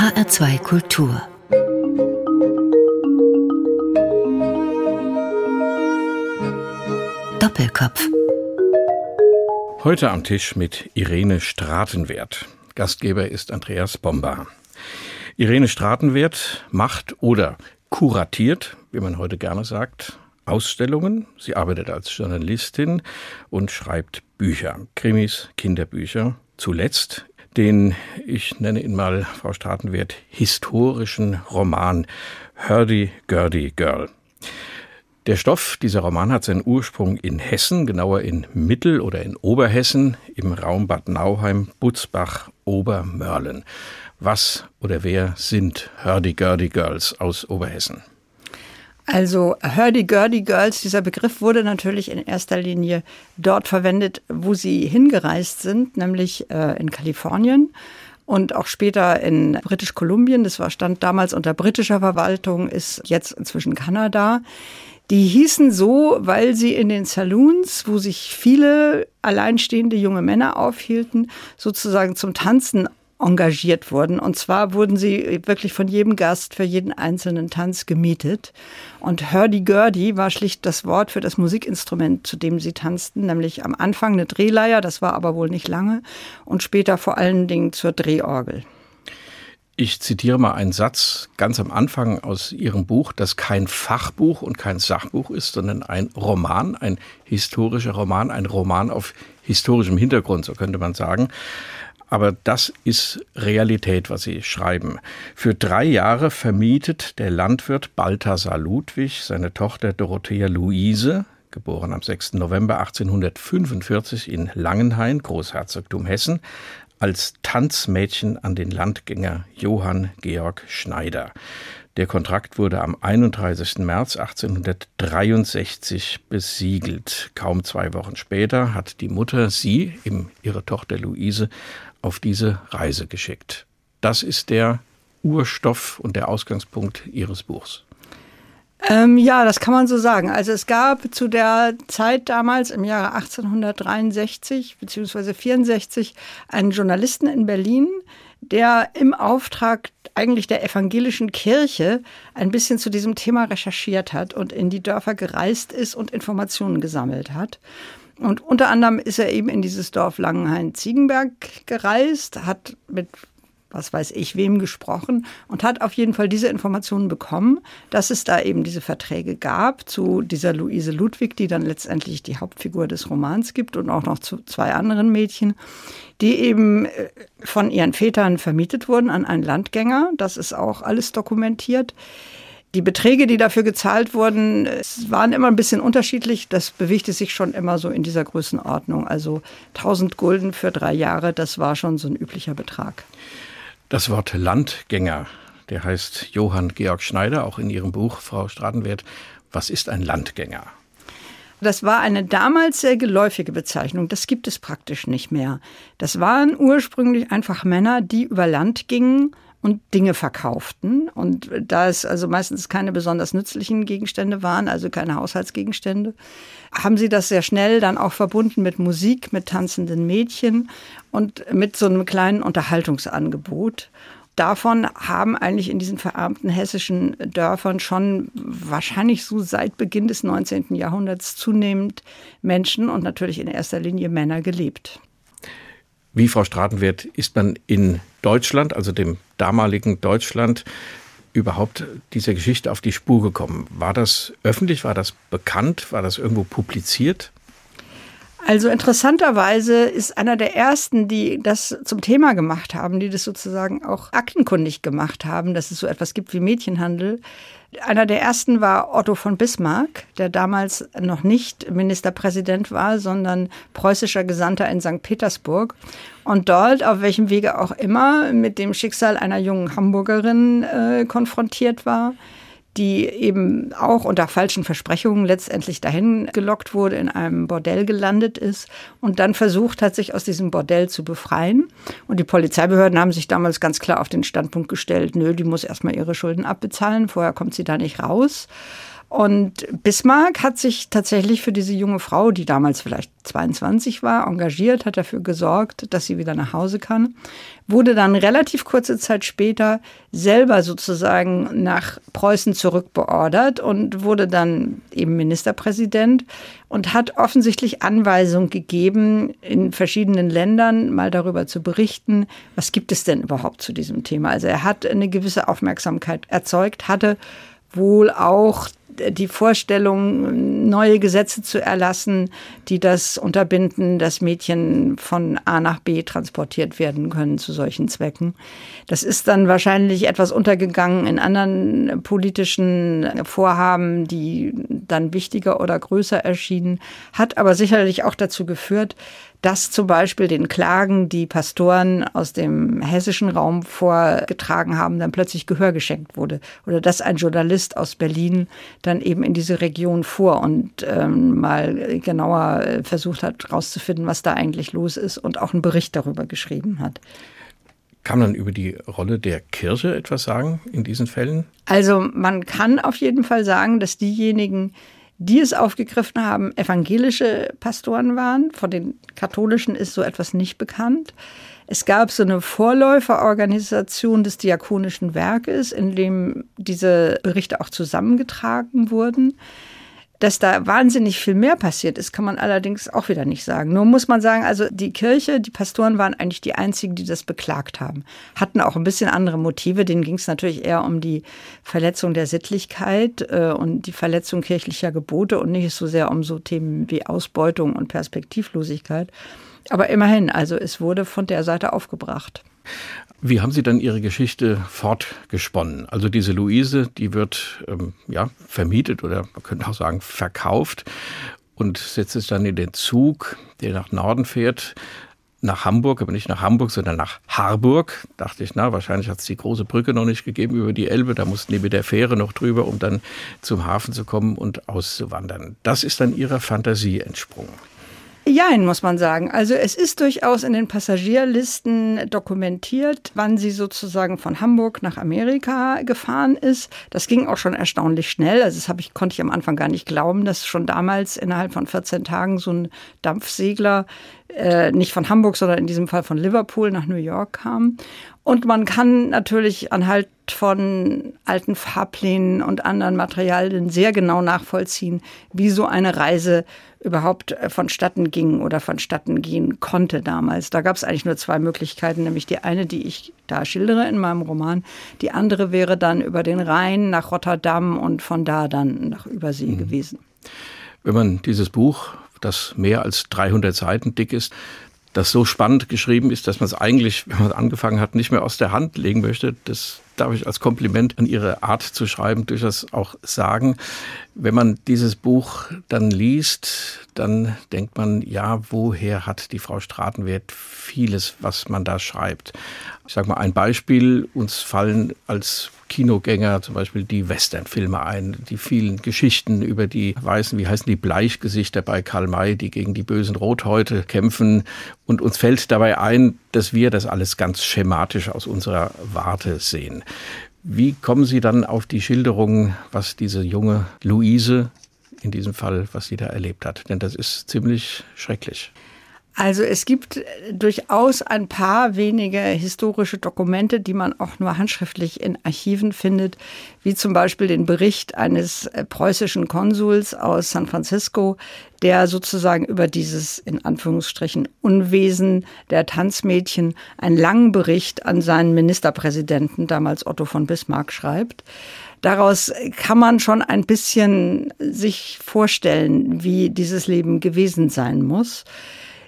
HR2 Kultur Doppelkopf Heute am Tisch mit Irene Stratenwert. Gastgeber ist Andreas Bomba. Irene Stratenwert macht oder kuratiert, wie man heute gerne sagt, Ausstellungen. Sie arbeitet als Journalistin und schreibt Bücher, Krimis, Kinderbücher. Zuletzt den, ich nenne ihn mal, Frau Stratenwert, historischen Roman Hurdy Gurdy Girl. Der Stoff dieser Roman hat seinen Ursprung in Hessen, genauer in Mittel- oder in Oberhessen, im Raum Bad Nauheim, Butzbach, Obermörlen. Was oder wer sind Hurdy-Gurdy Girls aus Oberhessen? Also Hurdy-Gurdy Girls, dieser Begriff wurde natürlich in erster Linie dort verwendet, wo sie hingereist sind, nämlich äh, in Kalifornien und auch später in Britisch-Kolumbien. Das war, stand damals unter britischer Verwaltung, ist jetzt inzwischen Kanada. Die hießen so, weil sie in den Saloons, wo sich viele alleinstehende junge Männer aufhielten, sozusagen zum Tanzen engagiert wurden. Und zwar wurden sie wirklich von jedem Gast für jeden einzelnen Tanz gemietet. Und Hurdy-Gurdy war schlicht das Wort für das Musikinstrument, zu dem sie tanzten, nämlich am Anfang eine Drehleier, das war aber wohl nicht lange, und später vor allen Dingen zur Drehorgel. Ich zitiere mal einen Satz ganz am Anfang aus Ihrem Buch, das kein Fachbuch und kein Sachbuch ist, sondern ein Roman, ein historischer Roman, ein Roman auf historischem Hintergrund, so könnte man sagen. Aber das ist Realität, was Sie schreiben. Für drei Jahre vermietet der Landwirt Balthasar Ludwig seine Tochter Dorothea Luise, geboren am 6. November 1845 in Langenhain, Großherzogtum Hessen, als Tanzmädchen an den Landgänger Johann Georg Schneider. Der Kontrakt wurde am 31. März 1863 besiegelt. Kaum zwei Wochen später hat die Mutter sie, ihre Tochter Luise, auf diese Reise geschickt. Das ist der Urstoff und der Ausgangspunkt Ihres Buchs. Ähm, ja, das kann man so sagen. Also es gab zu der Zeit damals im Jahre 1863 bzw. 64 einen Journalisten in Berlin, der im Auftrag eigentlich der evangelischen Kirche ein bisschen zu diesem Thema recherchiert hat und in die Dörfer gereist ist und Informationen gesammelt hat. Und unter anderem ist er eben in dieses Dorf Langenhain-Ziegenberg gereist, hat mit was weiß ich wem gesprochen und hat auf jeden Fall diese Informationen bekommen, dass es da eben diese Verträge gab zu dieser Luise Ludwig, die dann letztendlich die Hauptfigur des Romans gibt und auch noch zu zwei anderen Mädchen, die eben äh, von ihren Vätern vermietet wurden an einen Landgänger. Das ist auch alles dokumentiert. Die Beträge, die dafür gezahlt wurden, waren immer ein bisschen unterschiedlich. Das bewegte sich schon immer so in dieser Größenordnung. Also 1000 Gulden für drei Jahre, das war schon so ein üblicher Betrag. Das Wort Landgänger, der heißt Johann Georg Schneider, auch in Ihrem Buch, Frau Stratenwert. Was ist ein Landgänger? Das war eine damals sehr geläufige Bezeichnung. Das gibt es praktisch nicht mehr. Das waren ursprünglich einfach Männer, die über Land gingen und Dinge verkauften. Und da es also meistens keine besonders nützlichen Gegenstände waren, also keine Haushaltsgegenstände, haben sie das sehr schnell dann auch verbunden mit Musik, mit tanzenden Mädchen und mit so einem kleinen Unterhaltungsangebot. Davon haben eigentlich in diesen verarmten hessischen Dörfern schon wahrscheinlich so seit Beginn des 19. Jahrhunderts zunehmend Menschen und natürlich in erster Linie Männer gelebt. Wie Frau Stratenwert ist man in Deutschland, also dem damaligen Deutschland, überhaupt dieser Geschichte auf die Spur gekommen? War das öffentlich? War das bekannt? War das irgendwo publiziert? Also interessanterweise ist einer der ersten, die das zum Thema gemacht haben, die das sozusagen auch aktenkundig gemacht haben, dass es so etwas gibt wie Mädchenhandel, einer der ersten war Otto von Bismarck, der damals noch nicht Ministerpräsident war, sondern preußischer Gesandter in St. Petersburg. Und dort, auf welchem Wege auch immer, mit dem Schicksal einer jungen Hamburgerin äh, konfrontiert war die eben auch unter falschen Versprechungen letztendlich dahin gelockt wurde, in einem Bordell gelandet ist und dann versucht hat, sich aus diesem Bordell zu befreien. Und die Polizeibehörden haben sich damals ganz klar auf den Standpunkt gestellt, nö, die muss erstmal ihre Schulden abbezahlen, vorher kommt sie da nicht raus. Und Bismarck hat sich tatsächlich für diese junge Frau, die damals vielleicht 22 war, engagiert, hat dafür gesorgt, dass sie wieder nach Hause kann, wurde dann relativ kurze Zeit später selber sozusagen nach Preußen zurückbeordert und wurde dann eben Ministerpräsident und hat offensichtlich Anweisung gegeben, in verschiedenen Ländern mal darüber zu berichten, was gibt es denn überhaupt zu diesem Thema. Also er hat eine gewisse Aufmerksamkeit erzeugt, hatte wohl auch die Vorstellung, neue Gesetze zu erlassen, die das unterbinden, dass Mädchen von A nach B transportiert werden können zu solchen Zwecken. Das ist dann wahrscheinlich etwas untergegangen in anderen politischen Vorhaben, die dann wichtiger oder größer erschienen, hat aber sicherlich auch dazu geführt, dass zum Beispiel den Klagen, die Pastoren aus dem hessischen Raum vorgetragen haben, dann plötzlich Gehör geschenkt wurde. Oder dass ein Journalist aus Berlin dann eben in diese Region fuhr und ähm, mal genauer äh, versucht hat, herauszufinden, was da eigentlich los ist und auch einen Bericht darüber geschrieben hat. Kann man über die Rolle der Kirche etwas sagen in diesen Fällen? Also man kann auf jeden Fall sagen, dass diejenigen, die es aufgegriffen haben, evangelische Pastoren waren. Von den katholischen ist so etwas nicht bekannt. Es gab so eine Vorläuferorganisation des Diakonischen Werkes, in dem diese Berichte auch zusammengetragen wurden. Dass da wahnsinnig viel mehr passiert ist, kann man allerdings auch wieder nicht sagen. Nur muss man sagen, also die Kirche, die Pastoren waren eigentlich die einzigen, die das beklagt haben. Hatten auch ein bisschen andere Motive. Denen ging es natürlich eher um die Verletzung der Sittlichkeit äh, und die Verletzung kirchlicher Gebote und nicht so sehr um so Themen wie Ausbeutung und Perspektivlosigkeit. Aber immerhin, also es wurde von der Seite aufgebracht. Wie haben Sie dann Ihre Geschichte fortgesponnen? Also diese Luise, die wird ähm, ja vermietet oder man könnte auch sagen verkauft und setzt sich dann in den Zug, der nach Norden fährt, nach Hamburg, aber nicht nach Hamburg, sondern nach Harburg. Dachte ich, na, wahrscheinlich hat es die große Brücke noch nicht gegeben über die Elbe. Da mussten die mit der Fähre noch drüber, um dann zum Hafen zu kommen und auszuwandern. Das ist dann ihrer Fantasie entsprungen. Jein, muss man sagen. Also es ist durchaus in den Passagierlisten dokumentiert, wann sie sozusagen von Hamburg nach Amerika gefahren ist. Das ging auch schon erstaunlich schnell. Also das habe ich, konnte ich am Anfang gar nicht glauben, dass schon damals innerhalb von 14 Tagen so ein Dampfsegler äh, nicht von Hamburg, sondern in diesem Fall von Liverpool nach New York kam. Und man kann natürlich anhalt von alten Fahrplänen und anderen Materialien sehr genau nachvollziehen, wie so eine Reise überhaupt äh, vonstatten ging oder vonstatten gehen konnte damals. Da gab es eigentlich nur zwei Möglichkeiten, nämlich die eine, die ich da schildere in meinem Roman. Die andere wäre dann über den Rhein nach Rotterdam und von da dann nach Übersee mhm. gewesen. Wenn man dieses Buch, das mehr als 300 Seiten dick ist, das so spannend geschrieben ist, dass man es eigentlich, wenn man angefangen hat, nicht mehr aus der Hand legen möchte, das darf ich als Kompliment an Ihre Art zu schreiben durchaus auch sagen. Wenn man dieses Buch dann liest, dann denkt man, ja, woher hat die Frau Stratenwert vieles, was man da schreibt? Ich sage mal ein Beispiel. Uns fallen als Kinogänger zum Beispiel die Westernfilme ein, die vielen Geschichten über die weißen, wie heißen die Bleichgesichter bei Karl May, die gegen die bösen Rothäute kämpfen. Und uns fällt dabei ein, dass wir das alles ganz schematisch aus unserer Warte sehen. Wie kommen Sie dann auf die Schilderung, was diese junge Luise in diesem Fall, was sie da erlebt hat? Denn das ist ziemlich schrecklich. Also es gibt durchaus ein paar wenige historische Dokumente, die man auch nur handschriftlich in Archiven findet, wie zum Beispiel den Bericht eines äh, preußischen Konsuls aus San Francisco, der sozusagen über dieses in Anführungsstrichen Unwesen der Tanzmädchen einen langen Bericht an seinen Ministerpräsidenten, damals Otto von Bismarck, schreibt. Daraus kann man schon ein bisschen sich vorstellen, wie dieses Leben gewesen sein muss.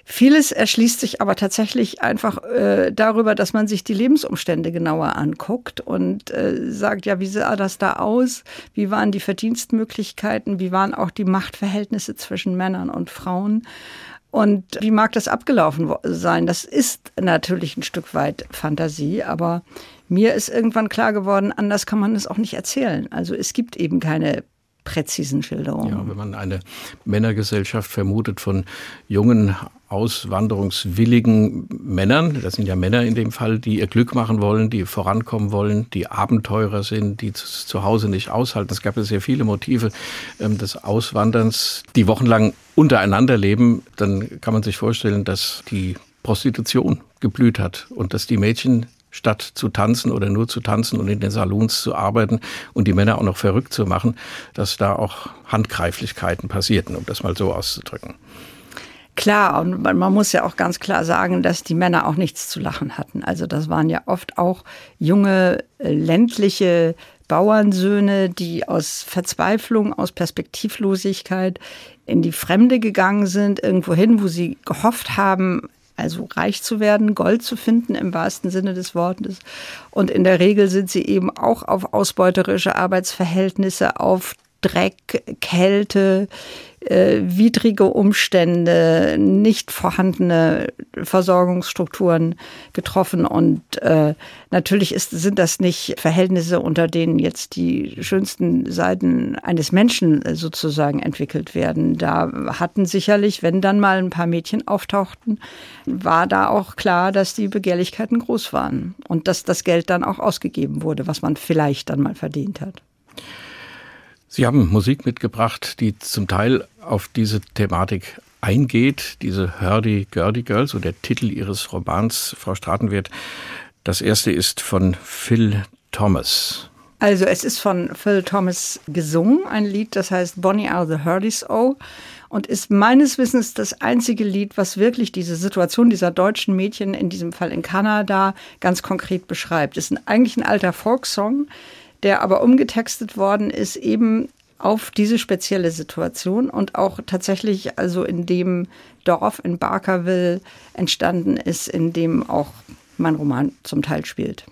Vieles erschließt sich aber tatsächlich einfach äh, darüber, dass man sich die Lebensumstände genauer anguckt und äh, sagt, ja, wie sah das da aus? Wie waren die Verdienstmöglichkeiten? Wie waren auch die Machtverhältnisse zwischen Männern und Frauen? Und wie mag das abgelaufen sein? Das ist natürlich ein Stück weit Fantasie, aber mir ist irgendwann klar geworden, anders kann man es auch nicht erzählen. Also es gibt eben keine präzisen Schilderung. Ja, wenn man eine Männergesellschaft vermutet von jungen, auswanderungswilligen Männern, das sind ja Männer in dem Fall, die ihr Glück machen wollen, die vorankommen wollen, die Abenteurer sind, die zu Hause nicht aushalten. Es gab ja sehr viele Motive ähm, des Auswanderns, die wochenlang untereinander leben. Dann kann man sich vorstellen, dass die Prostitution geblüht hat und dass die Mädchen statt zu tanzen oder nur zu tanzen und in den Salons zu arbeiten und die Männer auch noch verrückt zu machen, dass da auch Handgreiflichkeiten passierten, um das mal so auszudrücken. Klar, und man muss ja auch ganz klar sagen, dass die Männer auch nichts zu lachen hatten. Also das waren ja oft auch junge äh, ländliche Bauernsöhne, die aus Verzweiflung, aus Perspektivlosigkeit in die Fremde gegangen sind, irgendwo hin, wo sie gehofft haben, also reich zu werden, Gold zu finden im wahrsten Sinne des Wortes. Und in der Regel sind sie eben auch auf ausbeuterische Arbeitsverhältnisse, auf Dreck, Kälte, äh, widrige Umstände, nicht vorhandene Versorgungsstrukturen getroffen. Und äh, natürlich ist, sind das nicht Verhältnisse, unter denen jetzt die schönsten Seiten eines Menschen sozusagen entwickelt werden. Da hatten sicherlich, wenn dann mal ein paar Mädchen auftauchten, war da auch klar, dass die Begehrlichkeiten groß waren und dass das Geld dann auch ausgegeben wurde, was man vielleicht dann mal verdient hat. Sie haben Musik mitgebracht, die zum Teil auf diese Thematik eingeht, diese Hurdy-Gurdy Girls, so der Titel Ihres Romans, Frau Stratenwert. Das erste ist von Phil Thomas. Also es ist von Phil Thomas gesungen, ein Lied, das heißt Bonnie Are the Hurdies O und ist meines Wissens das einzige Lied, was wirklich diese Situation dieser deutschen Mädchen, in diesem Fall in Kanada, ganz konkret beschreibt. Es ist eigentlich ein alter Folksong, der aber umgetextet worden ist, eben auf diese spezielle Situation und auch tatsächlich also in dem Dorf in Barkerville entstanden ist, in dem auch mein Roman zum Teil spielt.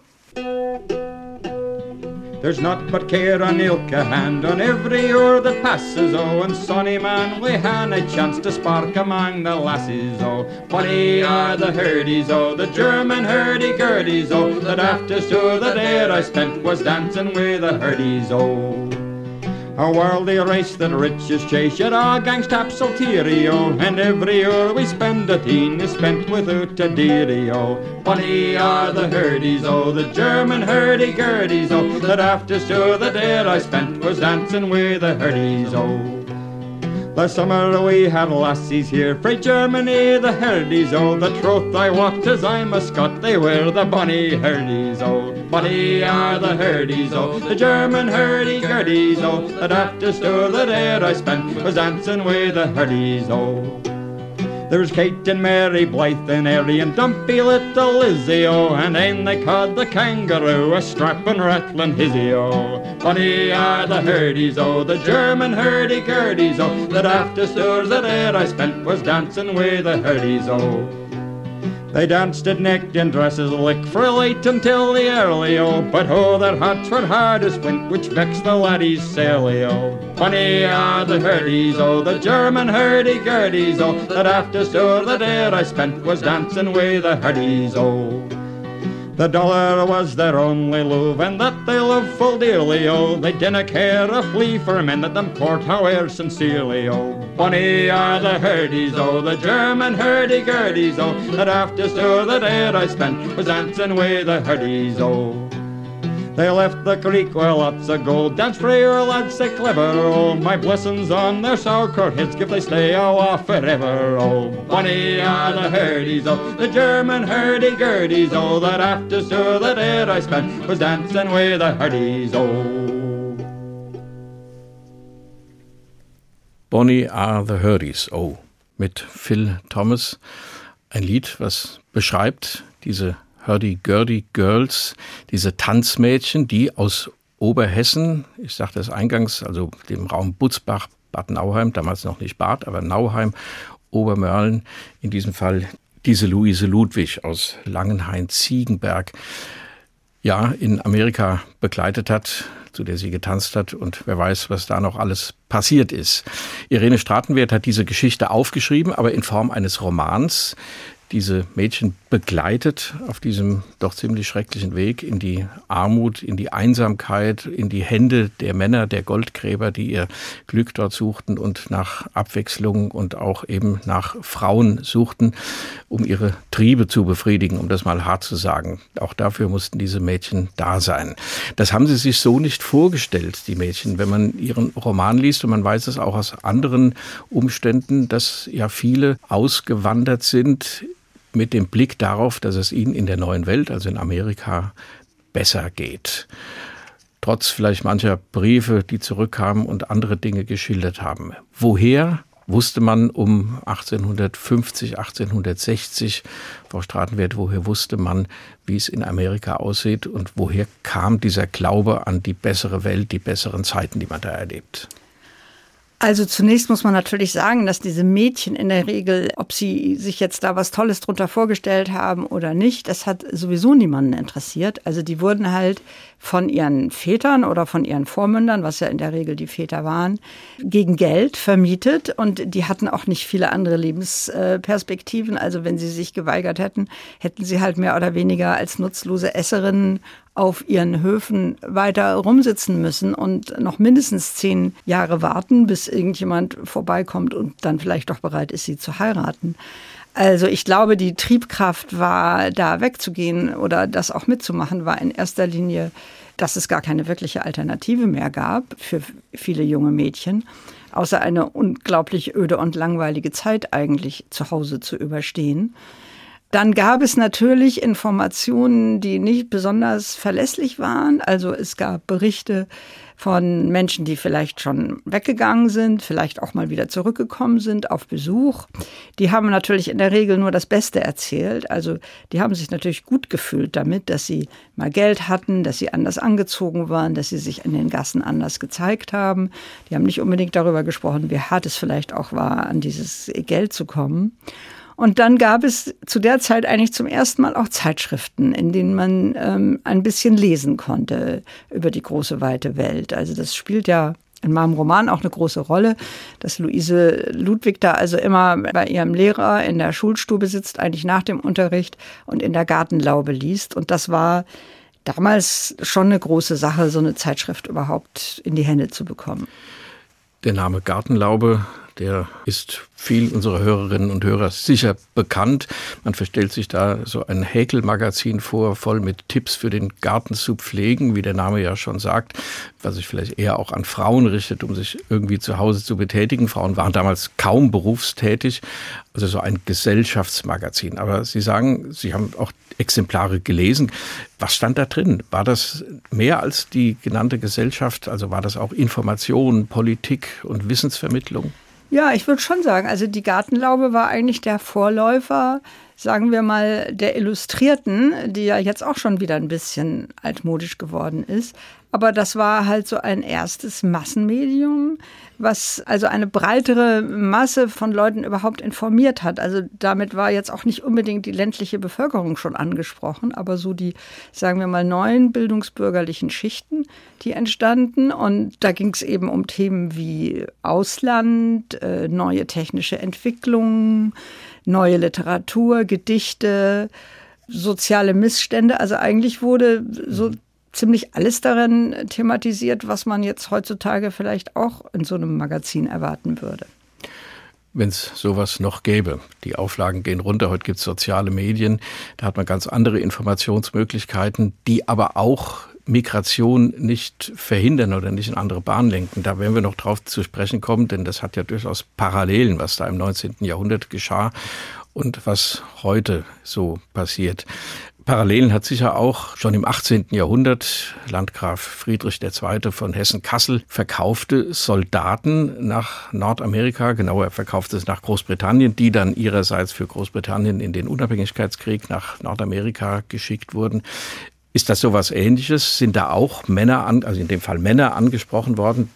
There's not but care on ilka hand on every hour that passes, oh, and sonny man, we han a chance to spark among the lasses, oh. Funny are the hurdies, oh, the German hurdy-gurdies, oh, that after so the day I spent was dancing with the hurdies, oh. A worldly race that riches chase, yet our gangs teary-o, and every year we spend a teen is spent without a dearie-o. Funny are the hurdies-o, the German hurdy-gurdies-o, that after so the day I spent was dancing with the hurdies-o. Last summer we had lassies here frae Germany, the herdies, oh, the troth I wot as I'm a Scot, they were the bonny herdies, oh. Bonny are the herdies, oh, the German hurdy-gurdies, oh, that after store the day I spent was dancing with the herdies, oh. There's Kate and Mary Blythe and Airy and dumpy little Lizzie, oh, and ane they called the kangaroo, a strapping rattling hizzy, oh. Funny are the hurdies, oh, the German hurdy-gurdies, oh, that after stores that air I spent was dancing with the hurdies, oh. They danced at neck and dresses lick for late until the early, oh, but oh, their hearts were hard as flint, which vexed the laddies silly, oh. Funny are the hurdies, o, oh, the German hurdy-gurdies, o. that after store the day I spent was dancing with the hurdies, oh. The dollar was their only love, and that they loved full dearly, oh. They didna care a flea for men that them court, however sincerely, oh. Funny are the hurdies, oh, the German hurdy-gurdies, oh, that after store the day I spent was dancing with the hurdies, oh. They left the creek where lots of gold dance frayer lads say clever. Oh, my blessings on their sauerkraut heads if they stay off forever. Oh, funny are the hurdies, oh, the German hurdy-gurdies, oh, that after so the day I spent was dancing with the hurdies, oh. Bonnie are the Hurdies, oh, mit Phil Thomas. Ein Lied, was beschreibt diese Hurdy-Gurdy Girls, diese Tanzmädchen, die aus Oberhessen, ich sagte es eingangs, also dem Raum Butzbach, Bad Nauheim, damals noch nicht Bad, aber Nauheim, Obermörlen, in diesem Fall diese Luise Ludwig aus Langenhain-Ziegenberg, ja, in Amerika begleitet hat, zu der sie getanzt hat und wer weiß, was da noch alles passiert ist. Irene Stratenwert hat diese Geschichte aufgeschrieben, aber in Form eines Romans, diese Mädchen begleitet auf diesem doch ziemlich schrecklichen Weg in die Armut, in die Einsamkeit, in die Hände der Männer, der Goldgräber, die ihr Glück dort suchten und nach Abwechslung und auch eben nach Frauen suchten, um ihre Triebe zu befriedigen, um das mal hart zu sagen. Auch dafür mussten diese Mädchen da sein. Das haben sie sich so nicht vorgestellt, die Mädchen. Wenn man ihren Roman liest, und man weiß es auch aus anderen Umständen, dass ja viele ausgewandert sind mit dem Blick darauf, dass es ihnen in der neuen Welt, also in Amerika, besser geht. Trotz vielleicht mancher Briefe, die zurückkamen und andere Dinge geschildert haben. Woher wusste man um 1850, 1860, Frau Stratenwert, woher wusste man, wie es in Amerika aussieht und woher kam dieser Glaube an die bessere Welt, die besseren Zeiten, die man da erlebt? Also zunächst muss man natürlich sagen, dass diese Mädchen in der Regel, ob sie sich jetzt da was Tolles drunter vorgestellt haben oder nicht, das hat sowieso niemanden interessiert. Also die wurden halt von ihren Vätern oder von ihren Vormündern, was ja in der Regel die Väter waren, gegen Geld vermietet und die hatten auch nicht viele andere Lebensperspektiven. Also wenn sie sich geweigert hätten, hätten sie halt mehr oder weniger als nutzlose Esserinnen auf ihren Höfen weiter rumsitzen müssen und noch mindestens zehn Jahre warten, bis irgendjemand vorbeikommt und dann vielleicht doch bereit ist, sie zu heiraten. Also ich glaube, die Triebkraft war, da wegzugehen oder das auch mitzumachen, war in erster Linie, dass es gar keine wirkliche Alternative mehr gab für viele junge Mädchen, außer eine unglaublich öde und langweilige Zeit eigentlich zu Hause zu überstehen. Dann gab es natürlich Informationen, die nicht besonders verlässlich waren. Also es gab Berichte von Menschen, die vielleicht schon weggegangen sind, vielleicht auch mal wieder zurückgekommen sind auf Besuch. Die haben natürlich in der Regel nur das Beste erzählt. Also die haben sich natürlich gut gefühlt damit, dass sie mal Geld hatten, dass sie anders angezogen waren, dass sie sich in den Gassen anders gezeigt haben. Die haben nicht unbedingt darüber gesprochen, wie hart es vielleicht auch war, an dieses Geld zu kommen. Und dann gab es zu der Zeit eigentlich zum ersten Mal auch Zeitschriften, in denen man ähm, ein bisschen lesen konnte über die große weite Welt. Also das spielt ja in meinem Roman auch eine große Rolle, dass Luise Ludwig da also immer bei ihrem Lehrer in der Schulstube sitzt, eigentlich nach dem Unterricht und in der Gartenlaube liest. Und das war damals schon eine große Sache, so eine Zeitschrift überhaupt in die Hände zu bekommen. Der Name Gartenlaube der ist viel unserer Hörerinnen und Hörer sicher bekannt. Man verstellt sich da so ein Häkelmagazin vor, voll mit Tipps für den Garten zu pflegen, wie der Name ja schon sagt, was sich vielleicht eher auch an Frauen richtet, um sich irgendwie zu Hause zu betätigen. Frauen waren damals kaum berufstätig, also so ein Gesellschaftsmagazin. Aber Sie sagen, Sie haben auch Exemplare gelesen. Was stand da drin? War das mehr als die genannte Gesellschaft? Also war das auch Information, Politik und Wissensvermittlung? Ja, ich würde schon sagen, also die Gartenlaube war eigentlich der Vorläufer, sagen wir mal, der Illustrierten, die ja jetzt auch schon wieder ein bisschen altmodisch geworden ist. Aber das war halt so ein erstes Massenmedium, was also eine breitere Masse von Leuten überhaupt informiert hat. Also damit war jetzt auch nicht unbedingt die ländliche Bevölkerung schon angesprochen, aber so die, sagen wir mal, neuen bildungsbürgerlichen Schichten, die entstanden. Und da ging es eben um Themen wie Ausland, äh, neue technische Entwicklungen, neue Literatur, Gedichte, soziale Missstände. Also eigentlich wurde so ziemlich alles darin thematisiert, was man jetzt heutzutage vielleicht auch in so einem Magazin erwarten würde. Wenn es sowas noch gäbe. Die Auflagen gehen runter, heute gibt es soziale Medien, da hat man ganz andere Informationsmöglichkeiten, die aber auch Migration nicht verhindern oder nicht in andere Bahnen lenken. Da werden wir noch drauf zu sprechen kommen, denn das hat ja durchaus Parallelen, was da im 19. Jahrhundert geschah und was heute so passiert. Parallelen hat sicher auch schon im 18. Jahrhundert Landgraf Friedrich II. von Hessen-Kassel verkaufte Soldaten nach Nordamerika, genauer er verkaufte es nach Großbritannien, die dann ihrerseits für Großbritannien in den Unabhängigkeitskrieg nach Nordamerika geschickt wurden. Ist das sowas ähnliches? Sind da auch Männer, an, also in dem Fall Männer angesprochen worden,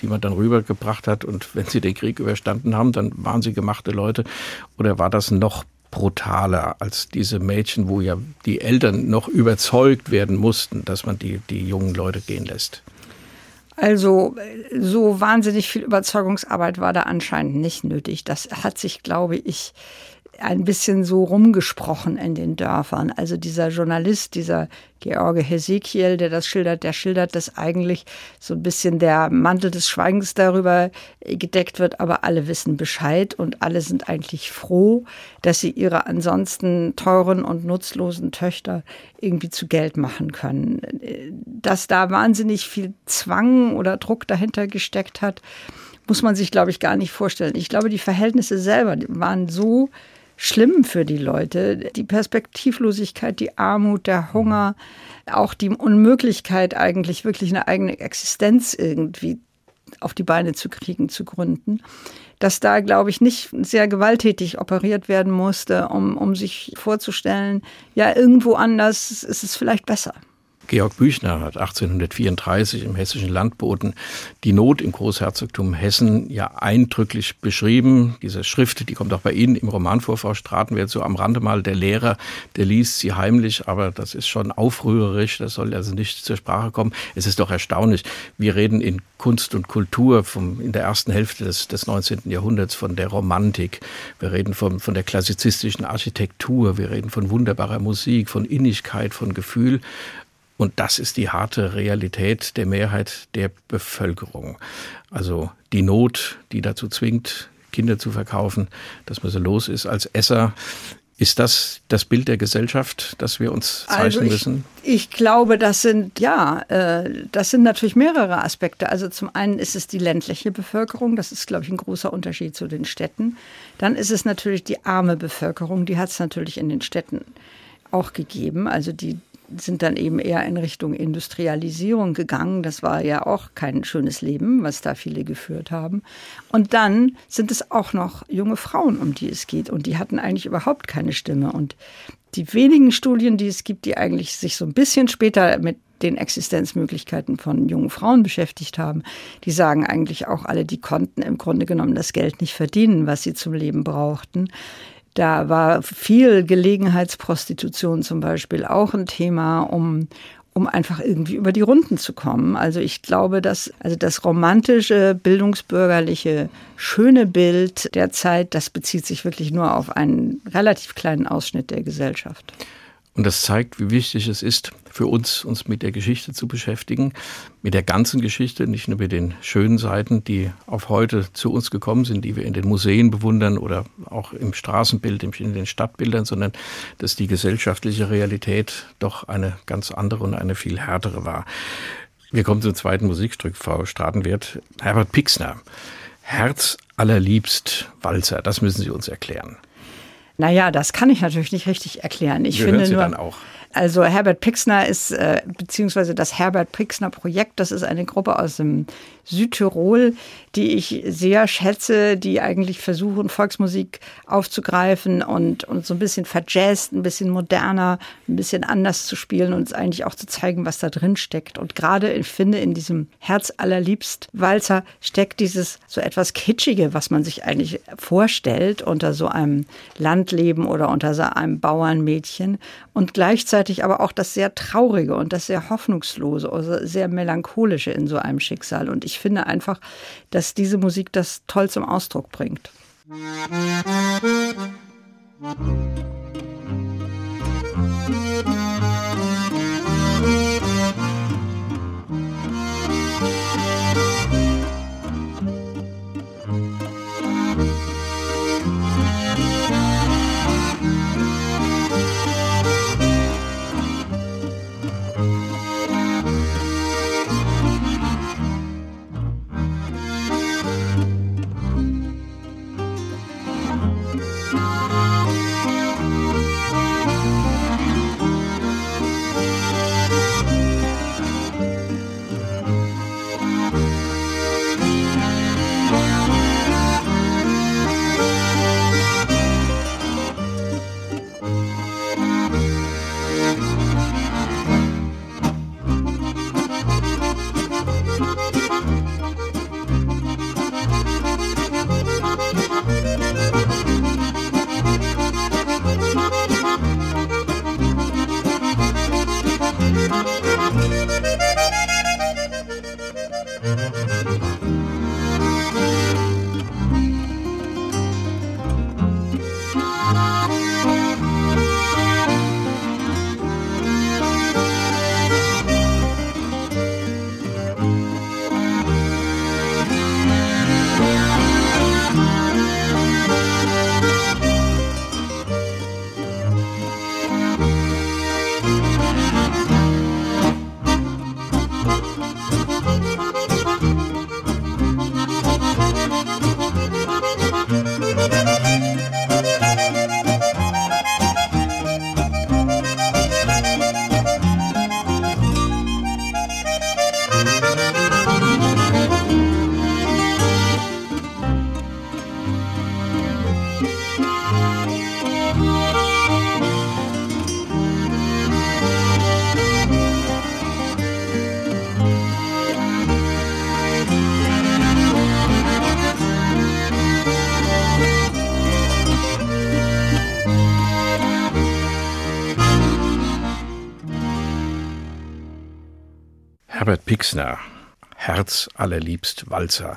die man dann rübergebracht hat und wenn sie den Krieg überstanden haben, dann waren sie gemachte Leute? Oder war das noch brutaler als diese Mädchen, wo ja die Eltern noch überzeugt werden mussten, dass man die, die jungen Leute gehen lässt? Also so wahnsinnig viel Überzeugungsarbeit war da anscheinend nicht nötig. Das hat sich, glaube ich, ein bisschen so rumgesprochen in den Dörfern. Also dieser Journalist, dieser George Hesekiel, der das schildert, der schildert, dass eigentlich so ein bisschen der Mantel des Schweigens darüber gedeckt wird, aber alle wissen Bescheid und alle sind eigentlich froh, dass sie ihre ansonsten teuren und nutzlosen Töchter irgendwie zu Geld machen können. Dass da wahnsinnig viel Zwang oder Druck dahinter gesteckt hat, muss man sich, glaube ich, gar nicht vorstellen. Ich glaube, die Verhältnisse selber waren so schlimm für die Leute. Die Perspektivlosigkeit, die Armut, der Hunger, auch die Unmöglichkeit, eigentlich wirklich eine eigene Existenz irgendwie auf die Beine zu kriegen, zu gründen, dass da, glaube ich, nicht sehr gewalttätig operiert werden musste, um, um sich vorzustellen, ja, irgendwo anders ist es vielleicht besser. Georg Büchner hat 1834 im hessischen Landboten die Not im Großherzogtum Hessen ja eindrücklich beschrieben. Diese Schrift, die kommt auch bei Ihnen im Roman vor, Frau Stratenwert, so am Rande mal. Der Lehrer, der liest sie heimlich, aber das ist schon aufrührerisch, das soll also nicht zur Sprache kommen. Es ist doch erstaunlich. Wir reden in Kunst und Kultur vom, in der ersten Hälfte des, des 19. Jahrhunderts von der Romantik. Wir reden von, von der klassizistischen Architektur. Wir reden von wunderbarer Musik, von Innigkeit, von Gefühl. Und das ist die harte Realität der Mehrheit der Bevölkerung. Also die Not, die dazu zwingt, Kinder zu verkaufen, dass man so los ist als Esser. Ist das das Bild der Gesellschaft, das wir uns zeichnen also ich, müssen? Ich glaube, das sind ja, äh, das sind natürlich mehrere Aspekte. Also zum einen ist es die ländliche Bevölkerung, das ist, glaube ich, ein großer Unterschied zu den Städten. Dann ist es natürlich die arme Bevölkerung, die hat es natürlich in den Städten auch gegeben. Also die sind dann eben eher in Richtung Industrialisierung gegangen. Das war ja auch kein schönes Leben, was da viele geführt haben. Und dann sind es auch noch junge Frauen, um die es geht. Und die hatten eigentlich überhaupt keine Stimme. Und die wenigen Studien, die es gibt, die eigentlich sich so ein bisschen später mit den Existenzmöglichkeiten von jungen Frauen beschäftigt haben, die sagen eigentlich auch alle, die konnten im Grunde genommen das Geld nicht verdienen, was sie zum Leben brauchten. Da war viel Gelegenheitsprostitution zum Beispiel auch ein Thema, um, um einfach irgendwie über die Runden zu kommen. Also ich glaube, dass also das romantische, bildungsbürgerliche, schöne Bild der Zeit, das bezieht sich wirklich nur auf einen relativ kleinen Ausschnitt der Gesellschaft. Und das zeigt, wie wichtig es ist, für uns, uns mit der Geschichte zu beschäftigen, mit der ganzen Geschichte, nicht nur mit den schönen Seiten, die auf heute zu uns gekommen sind, die wir in den Museen bewundern oder auch im Straßenbild, in den Stadtbildern, sondern dass die gesellschaftliche Realität doch eine ganz andere und eine viel härtere war. Wir kommen zum zweiten Musikstück, Frau Stratenwert. Herbert Pixner, Herz allerliebst Walzer, das müssen Sie uns erklären. Naja, das kann ich natürlich nicht richtig erklären. Ich Wir finde Sie nur, dann auch. Also Herbert Pixner ist, äh, beziehungsweise das Herbert Pixner Projekt, das ist eine Gruppe aus dem Südtirol, die ich sehr schätze, die eigentlich versuchen, Volksmusik aufzugreifen und, und so ein bisschen verjazzt, ein bisschen moderner, ein bisschen anders zu spielen und es eigentlich auch zu zeigen, was da drin steckt. Und gerade, ich finde, in diesem Herz allerliebst Walzer steckt dieses so etwas Kitschige, was man sich eigentlich vorstellt unter so einem Landleben oder unter so einem Bauernmädchen und gleichzeitig aber auch das sehr Traurige und das sehr Hoffnungslose, also sehr Melancholische in so einem Schicksal. Und ich finde einfach, dass diese Musik das toll zum Ausdruck bringt. Música Pixner, Herz allerliebst Walzer.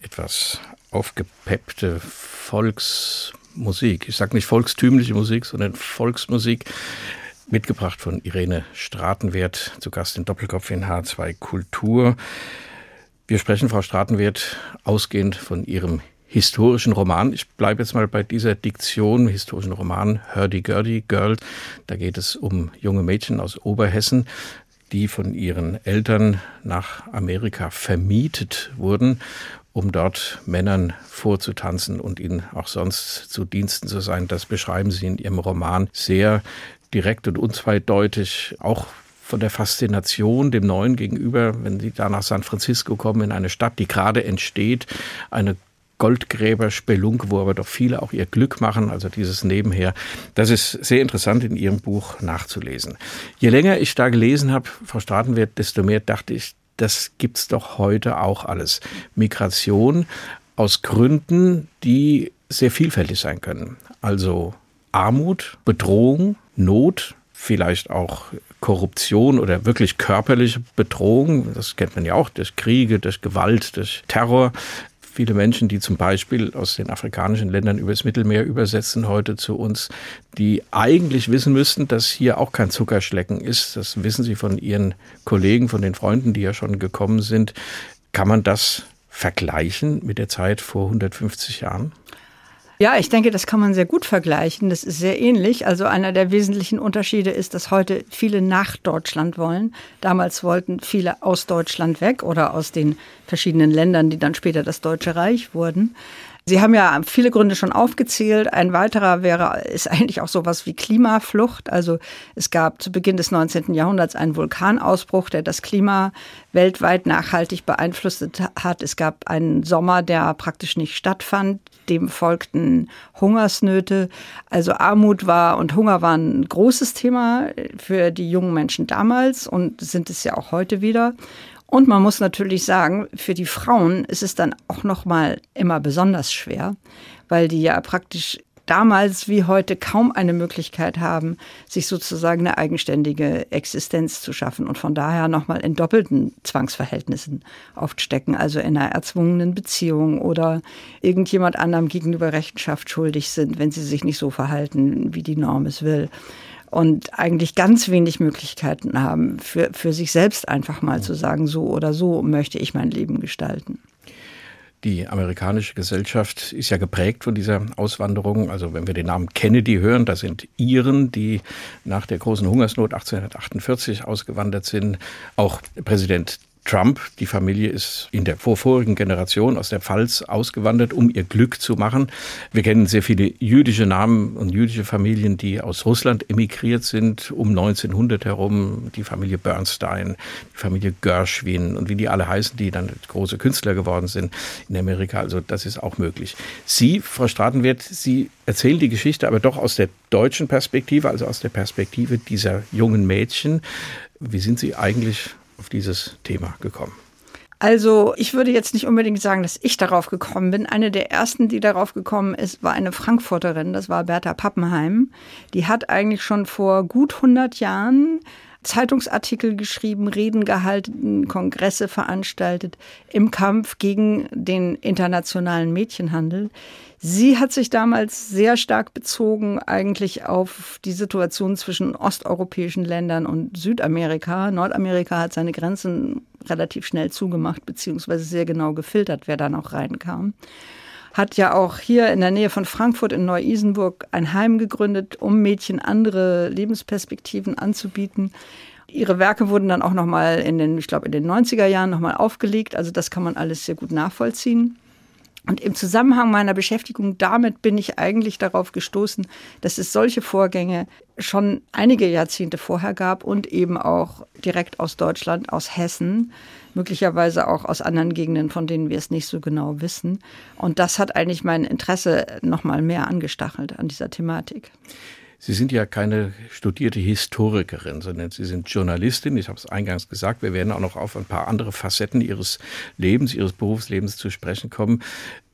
Etwas aufgepeppte Volksmusik. Ich sage nicht volkstümliche Musik, sondern Volksmusik. Mitgebracht von Irene Stratenwert, zu Gast in Doppelkopf in H2 Kultur. Wir sprechen, Frau Stratenwert, ausgehend von Ihrem historischen Roman. Ich bleibe jetzt mal bei dieser Diktion, historischen Roman Hurdy-Gurdy Girl. Da geht es um junge Mädchen aus Oberhessen, die von ihren Eltern nach Amerika vermietet wurden, um dort Männern vorzutanzen und ihnen auch sonst zu Diensten zu sein. Das beschreiben Sie in Ihrem Roman sehr direkt und unzweideutig, auch von der Faszination dem Neuen gegenüber, wenn Sie da nach San Francisco kommen, in eine Stadt, die gerade entsteht, eine Goldgräber-Spelunk, wo aber doch viele auch ihr Glück machen, also dieses Nebenher. Das ist sehr interessant in Ihrem Buch nachzulesen. Je länger ich da gelesen habe, Frau Stratenwert, desto mehr dachte ich, das gibt's doch heute auch alles. Migration aus Gründen, die sehr vielfältig sein können. Also Armut, Bedrohung, Not, vielleicht auch Korruption oder wirklich körperliche Bedrohung. Das kennt man ja auch durch Kriege, durch Gewalt, durch Terror viele Menschen, die zum Beispiel aus den afrikanischen Ländern übers Mittelmeer übersetzen heute zu uns, die eigentlich wissen müssten, dass hier auch kein Zuckerschlecken ist. Das wissen sie von ihren Kollegen, von den Freunden, die ja schon gekommen sind. Kann man das vergleichen mit der Zeit vor 150 Jahren? Ja, ich denke, das kann man sehr gut vergleichen. Das ist sehr ähnlich. Also einer der wesentlichen Unterschiede ist, dass heute viele nach Deutschland wollen. Damals wollten viele aus Deutschland weg oder aus den verschiedenen Ländern, die dann später das Deutsche Reich wurden. Sie haben ja viele Gründe schon aufgezählt. Ein weiterer wäre, ist eigentlich auch sowas wie Klimaflucht. Also es gab zu Beginn des 19. Jahrhunderts einen Vulkanausbruch, der das Klima weltweit nachhaltig beeinflusst hat. Es gab einen Sommer, der praktisch nicht stattfand. Dem folgten Hungersnöte. Also Armut war und Hunger war ein großes Thema für die jungen Menschen damals und sind es ja auch heute wieder. Und man muss natürlich sagen, für die Frauen ist es dann auch noch mal immer besonders schwer, weil die ja praktisch damals wie heute kaum eine Möglichkeit haben, sich sozusagen eine eigenständige Existenz zu schaffen und von daher nochmal in doppelten Zwangsverhältnissen oft stecken, also in einer erzwungenen Beziehung oder irgendjemand anderem gegenüber Rechenschaft schuldig sind, wenn sie sich nicht so verhalten, wie die Norm es will und eigentlich ganz wenig Möglichkeiten haben, für, für sich selbst einfach mal zu sagen, so oder so möchte ich mein Leben gestalten. Die amerikanische Gesellschaft ist ja geprägt von dieser Auswanderung. Also wenn wir den Namen Kennedy hören, da sind Iren, die nach der großen Hungersnot 1848 ausgewandert sind. Auch Präsident Trump, die Familie ist in der vorvorigen Generation aus der Pfalz ausgewandert, um ihr Glück zu machen. Wir kennen sehr viele jüdische Namen und jüdische Familien, die aus Russland emigriert sind, um 1900 herum. Die Familie Bernstein, die Familie Gershwin und wie die alle heißen, die dann große Künstler geworden sind in Amerika. Also das ist auch möglich. Sie, Frau Stratenwert, Sie erzählen die Geschichte aber doch aus der deutschen Perspektive, also aus der Perspektive dieser jungen Mädchen. Wie sind Sie eigentlich auf dieses Thema gekommen? Also ich würde jetzt nicht unbedingt sagen, dass ich darauf gekommen bin. Eine der ersten, die darauf gekommen ist, war eine Frankfurterin, das war Bertha Pappenheim. Die hat eigentlich schon vor gut 100 Jahren Zeitungsartikel geschrieben, Reden gehalten, Kongresse veranstaltet im Kampf gegen den internationalen Mädchenhandel. Sie hat sich damals sehr stark bezogen eigentlich auf die Situation zwischen osteuropäischen Ländern und Südamerika. Nordamerika hat seine Grenzen relativ schnell zugemacht, beziehungsweise sehr genau gefiltert, wer da noch reinkam hat ja auch hier in der Nähe von Frankfurt in Neu-Isenburg ein Heim gegründet, um Mädchen andere Lebensperspektiven anzubieten. Ihre Werke wurden dann auch nochmal in den, ich glaube, in den 90er Jahren nochmal aufgelegt. Also das kann man alles sehr gut nachvollziehen. Und im Zusammenhang meiner Beschäftigung damit bin ich eigentlich darauf gestoßen, dass es solche Vorgänge schon einige Jahrzehnte vorher gab und eben auch direkt aus Deutschland, aus Hessen, möglicherweise auch aus anderen Gegenden, von denen wir es nicht so genau wissen. Und das hat eigentlich mein Interesse noch mal mehr angestachelt an dieser Thematik. Sie sind ja keine studierte Historikerin, sondern Sie sind Journalistin. Ich habe es eingangs gesagt. Wir werden auch noch auf ein paar andere Facetten Ihres Lebens, Ihres Berufslebens zu sprechen kommen.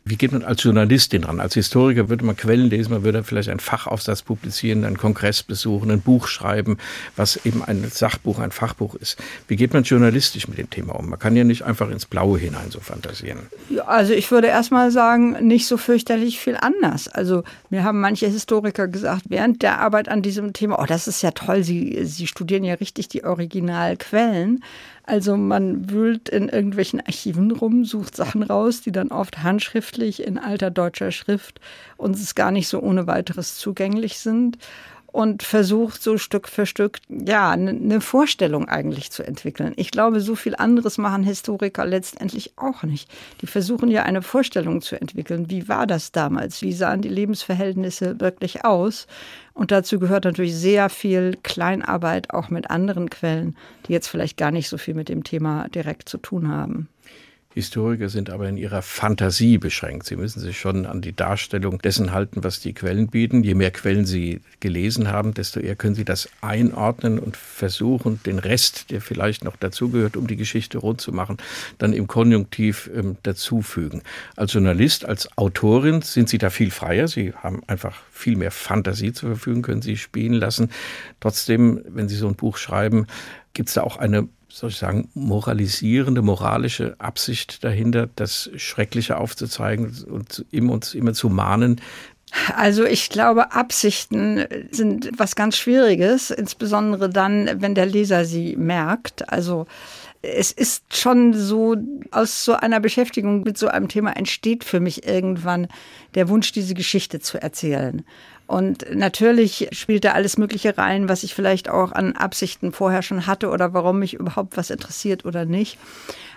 Wie geht man als Journalistin ran? Als Historiker würde man Quellen lesen, man würde vielleicht einen Fachaufsatz publizieren, einen Kongress besuchen, ein Buch schreiben, was eben ein Sachbuch, ein Fachbuch ist. Wie geht man journalistisch mit dem Thema um? Man kann ja nicht einfach ins Blaue hinein so fantasieren. Also ich würde erstmal sagen, nicht so fürchterlich viel anders. Also mir haben manche Historiker gesagt, während der Arbeit an diesem Thema, oh, das ist ja toll, Sie, Sie studieren ja richtig die Originalquellen. Also man wühlt in irgendwelchen Archiven rum, sucht Sachen raus, die dann oft handschriftlich in alter deutscher Schrift uns gar nicht so ohne weiteres zugänglich sind und versucht so Stück für Stück, ja, eine Vorstellung eigentlich zu entwickeln. Ich glaube, so viel anderes machen Historiker letztendlich auch nicht. Die versuchen ja eine Vorstellung zu entwickeln. Wie war das damals? Wie sahen die Lebensverhältnisse wirklich aus? Und dazu gehört natürlich sehr viel Kleinarbeit auch mit anderen Quellen, die jetzt vielleicht gar nicht so viel mit dem Thema direkt zu tun haben. Historiker sind aber in ihrer Fantasie beschränkt. Sie müssen sich schon an die Darstellung dessen halten, was die Quellen bieten. Je mehr Quellen Sie gelesen haben, desto eher können Sie das einordnen und versuchen, den Rest, der vielleicht noch dazugehört, um die Geschichte rund zu machen, dann im Konjunktiv ähm, dazufügen. Als Journalist, als Autorin sind Sie da viel freier. Sie haben einfach viel mehr Fantasie zur Verfügung, können Sie spielen lassen. Trotzdem, wenn Sie so ein Buch schreiben, gibt es da auch eine soll ich sagen, moralisierende, moralische Absicht dahinter, das Schreckliche aufzuzeigen und uns immer zu mahnen, also ich glaube, Absichten sind was ganz Schwieriges, insbesondere dann, wenn der Leser sie merkt. Also es ist schon so, aus so einer Beschäftigung mit so einem Thema entsteht für mich irgendwann der Wunsch, diese Geschichte zu erzählen. Und natürlich spielt da alles Mögliche rein, was ich vielleicht auch an Absichten vorher schon hatte oder warum mich überhaupt was interessiert oder nicht.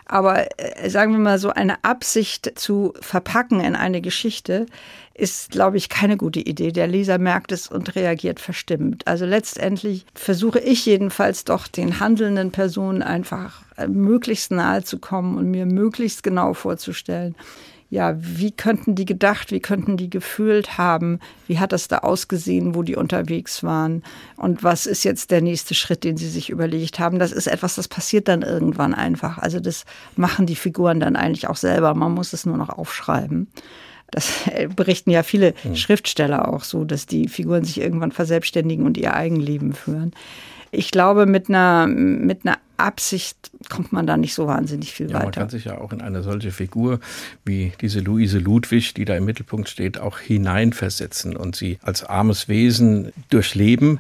Aber äh, sagen wir mal so, eine Absicht zu verpacken in eine Geschichte ist, glaube ich, keine gute Idee. Der Leser merkt es und reagiert verstimmt. Also letztendlich versuche ich jedenfalls doch den handelnden Personen einfach äh, möglichst nahe zu kommen und mir möglichst genau vorzustellen, ja, wie könnten die gedacht, wie könnten die gefühlt haben, wie hat das da ausgesehen, wo die unterwegs waren und was ist jetzt der nächste Schritt, den sie sich überlegt haben. Das ist etwas, das passiert dann irgendwann einfach. Also das machen die Figuren dann eigentlich auch selber, man muss es nur noch aufschreiben. Das berichten ja viele mhm. Schriftsteller auch so, dass die Figuren sich irgendwann verselbstständigen und ihr Eigenleben führen. Ich glaube, mit einer, mit einer Absicht kommt man da nicht so wahnsinnig viel ja, weiter. Man kann sich ja auch in eine solche Figur wie diese Luise Ludwig, die da im Mittelpunkt steht, auch hineinversetzen und sie als armes Wesen durchleben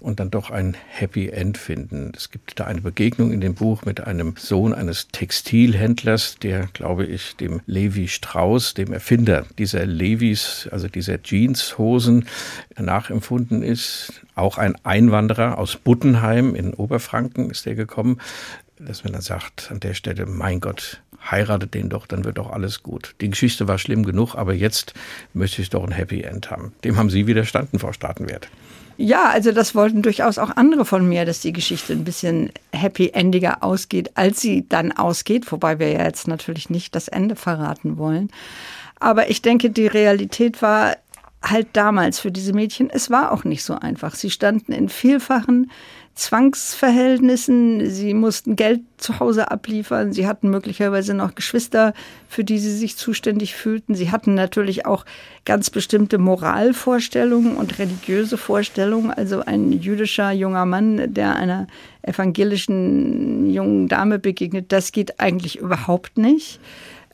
und dann doch ein Happy End finden. Es gibt da eine Begegnung in dem Buch mit einem Sohn eines Textilhändlers, der, glaube ich, dem Levi Strauss, dem Erfinder dieser Levis, also dieser Jeanshosen, nachempfunden ist. Auch ein Einwanderer aus Buttenheim in Oberfranken ist der gekommen, dass man dann sagt, an der Stelle, mein Gott, heiratet den doch, dann wird doch alles gut. Die Geschichte war schlimm genug, aber jetzt möchte ich doch ein Happy End haben. Dem haben Sie widerstanden, Frau Staatenwert. Ja, also das wollten durchaus auch andere von mir, dass die Geschichte ein bisschen happy-endiger ausgeht, als sie dann ausgeht, wobei wir ja jetzt natürlich nicht das Ende verraten wollen. Aber ich denke, die Realität war halt damals für diese Mädchen, es war auch nicht so einfach. Sie standen in vielfachen Zwangsverhältnissen. Sie mussten Geld zu Hause abliefern. Sie hatten möglicherweise noch Geschwister, für die sie sich zuständig fühlten. Sie hatten natürlich auch ganz bestimmte Moralvorstellungen und religiöse Vorstellungen. Also ein jüdischer junger Mann, der einer evangelischen jungen Dame begegnet, das geht eigentlich überhaupt nicht.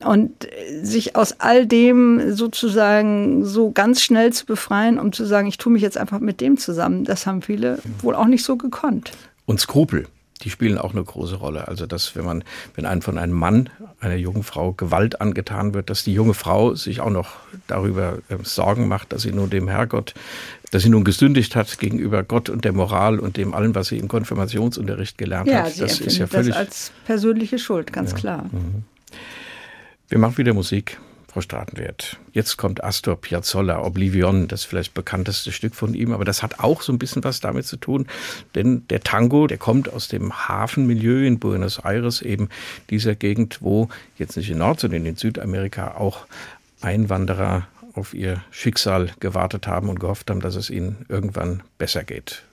Und sich aus all dem sozusagen so ganz schnell zu befreien, um zu sagen, ich tue mich jetzt einfach mit dem zusammen, das haben viele wohl auch nicht so gekonnt. Und Skrupel, die spielen auch eine große Rolle. Also, dass wenn man, wenn einem von einem Mann, einer jungen Frau Gewalt angetan wird, dass die junge Frau sich auch noch darüber äh, Sorgen macht, dass sie nun dem Herrgott, dass sie nun gesündigt hat gegenüber Gott und der Moral und dem allen, was sie im Konfirmationsunterricht gelernt ja, hat. Das ist ja völlig. Das als persönliche Schuld, ganz ja. klar. Mhm. Wir machen wieder Musik. Frau Stratenwert. Jetzt kommt Astor Piazzolla, Oblivion, das vielleicht bekannteste Stück von ihm, aber das hat auch so ein bisschen was damit zu tun, denn der Tango, der kommt aus dem Hafenmilieu in Buenos Aires, eben dieser Gegend, wo jetzt nicht in Nord, sondern in Südamerika auch Einwanderer auf ihr Schicksal gewartet haben und gehofft haben, dass es ihnen irgendwann besser geht.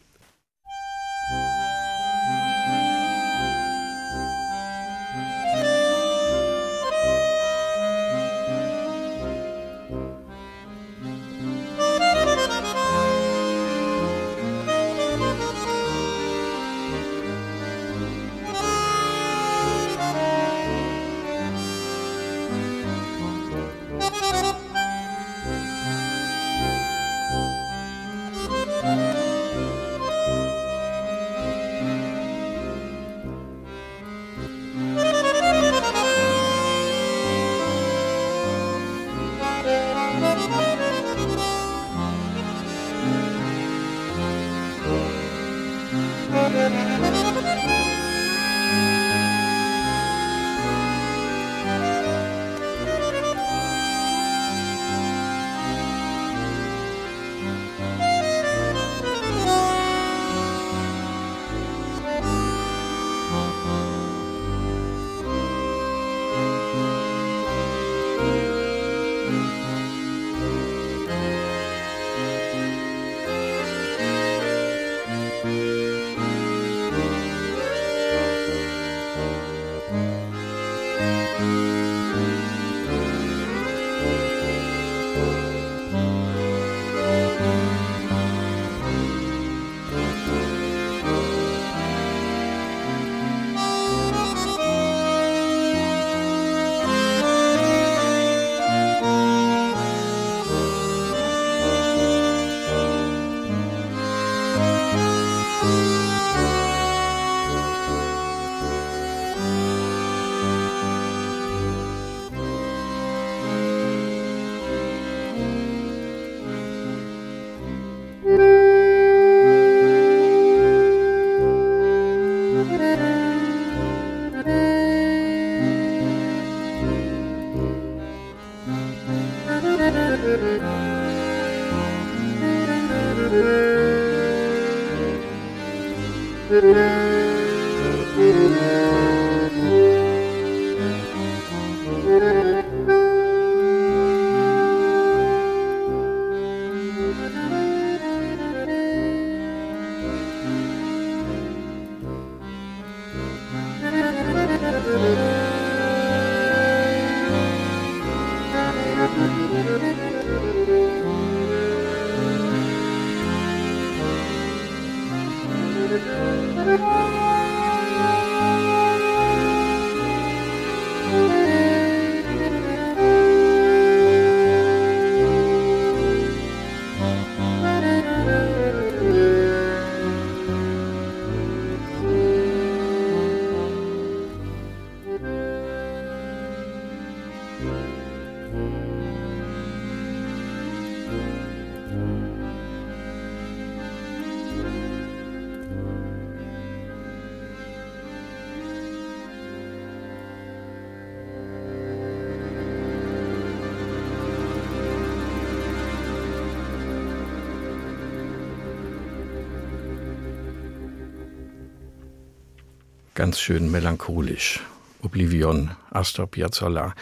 Ganz schön melancholisch. Oblivion, Astor Piazzolla,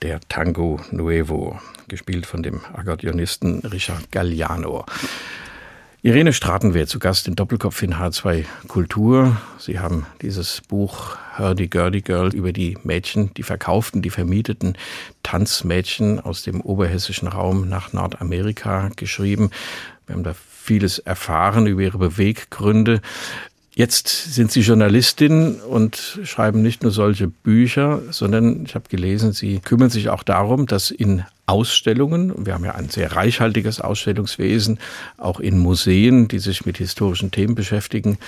der Tango Nuevo, gespielt von dem Akkordeonisten Richard Galliano. Irene Stratenwehr zu Gast in Doppelkopf in H2 Kultur. Sie haben dieses Buch Hurdy Gurdy Girl über die Mädchen, die verkauften, die vermieteten Tanzmädchen aus dem oberhessischen Raum nach Nordamerika geschrieben. Wir haben da vieles erfahren über ihre Beweggründe. Jetzt sind Sie Journalistin und schreiben nicht nur solche Bücher, sondern ich habe gelesen, Sie kümmern sich auch darum, dass in Ausstellungen, wir haben ja ein sehr reichhaltiges Ausstellungswesen, auch in Museen, die sich mit historischen Themen beschäftigen,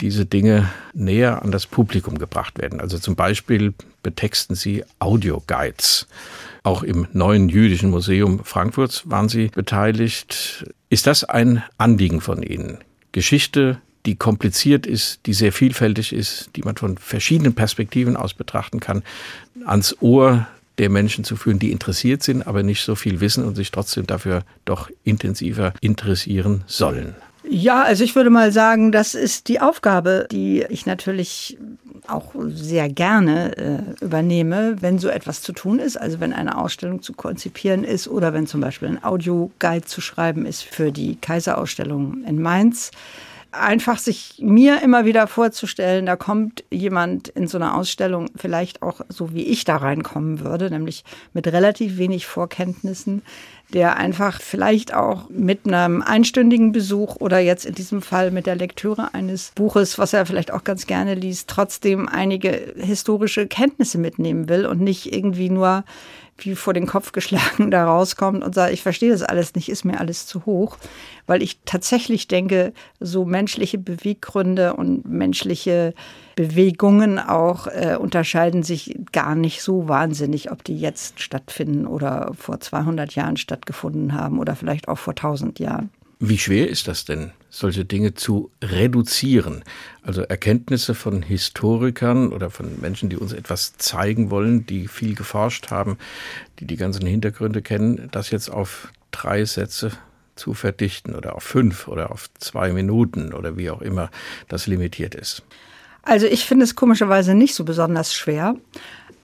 diese Dinge näher an das Publikum gebracht werden. Also zum Beispiel betexten Sie Audioguides. Auch im neuen jüdischen Museum Frankfurts waren Sie beteiligt. Ist das ein Anliegen von Ihnen? Geschichte die kompliziert ist, die sehr vielfältig ist, die man von verschiedenen Perspektiven aus betrachten kann, ans Ohr der Menschen zu führen, die interessiert sind, aber nicht so viel wissen und sich trotzdem dafür doch intensiver interessieren sollen. Ja, also ich würde mal sagen, das ist die Aufgabe, die ich natürlich auch sehr gerne äh, übernehme, wenn so etwas zu tun ist. Also wenn eine Ausstellung zu konzipieren ist oder wenn zum Beispiel ein Audioguide zu schreiben ist für die Kaiserausstellung in Mainz einfach sich mir immer wieder vorzustellen, da kommt jemand in so eine Ausstellung vielleicht auch so wie ich da reinkommen würde, nämlich mit relativ wenig Vorkenntnissen, der einfach vielleicht auch mit einem einstündigen Besuch oder jetzt in diesem Fall mit der Lektüre eines Buches, was er vielleicht auch ganz gerne liest, trotzdem einige historische Kenntnisse mitnehmen will und nicht irgendwie nur wie vor den Kopf geschlagen da rauskommt und sagt, ich verstehe das alles nicht, ist mir alles zu hoch, weil ich tatsächlich denke, so menschliche Beweggründe und menschliche Bewegungen auch äh, unterscheiden sich gar nicht so wahnsinnig, ob die jetzt stattfinden oder vor 200 Jahren stattgefunden haben oder vielleicht auch vor 1000 Jahren. Wie schwer ist das denn, solche Dinge zu reduzieren? Also Erkenntnisse von Historikern oder von Menschen, die uns etwas zeigen wollen, die viel geforscht haben, die die ganzen Hintergründe kennen, das jetzt auf drei Sätze zu verdichten oder auf fünf oder auf zwei Minuten oder wie auch immer das limitiert ist. Also ich finde es komischerweise nicht so besonders schwer.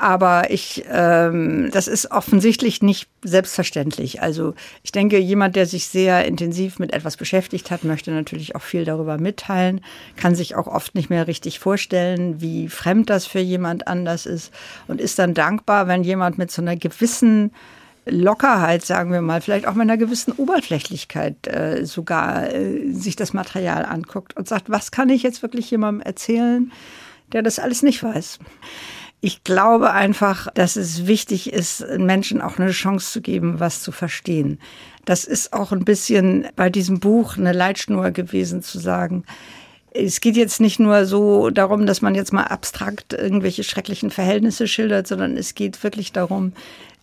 Aber ich, ähm, das ist offensichtlich nicht selbstverständlich. Also ich denke, jemand, der sich sehr intensiv mit etwas beschäftigt hat, möchte natürlich auch viel darüber mitteilen, kann sich auch oft nicht mehr richtig vorstellen, wie fremd das für jemand anders ist und ist dann dankbar, wenn jemand mit so einer gewissen Lockerheit, sagen wir mal, vielleicht auch mit einer gewissen Oberflächlichkeit äh, sogar äh, sich das Material anguckt und sagt, was kann ich jetzt wirklich jemandem erzählen, der das alles nicht weiß. Ich glaube einfach, dass es wichtig ist, Menschen auch eine Chance zu geben, was zu verstehen. Das ist auch ein bisschen bei diesem Buch eine Leitschnur gewesen, zu sagen, es geht jetzt nicht nur so darum, dass man jetzt mal abstrakt irgendwelche schrecklichen Verhältnisse schildert, sondern es geht wirklich darum,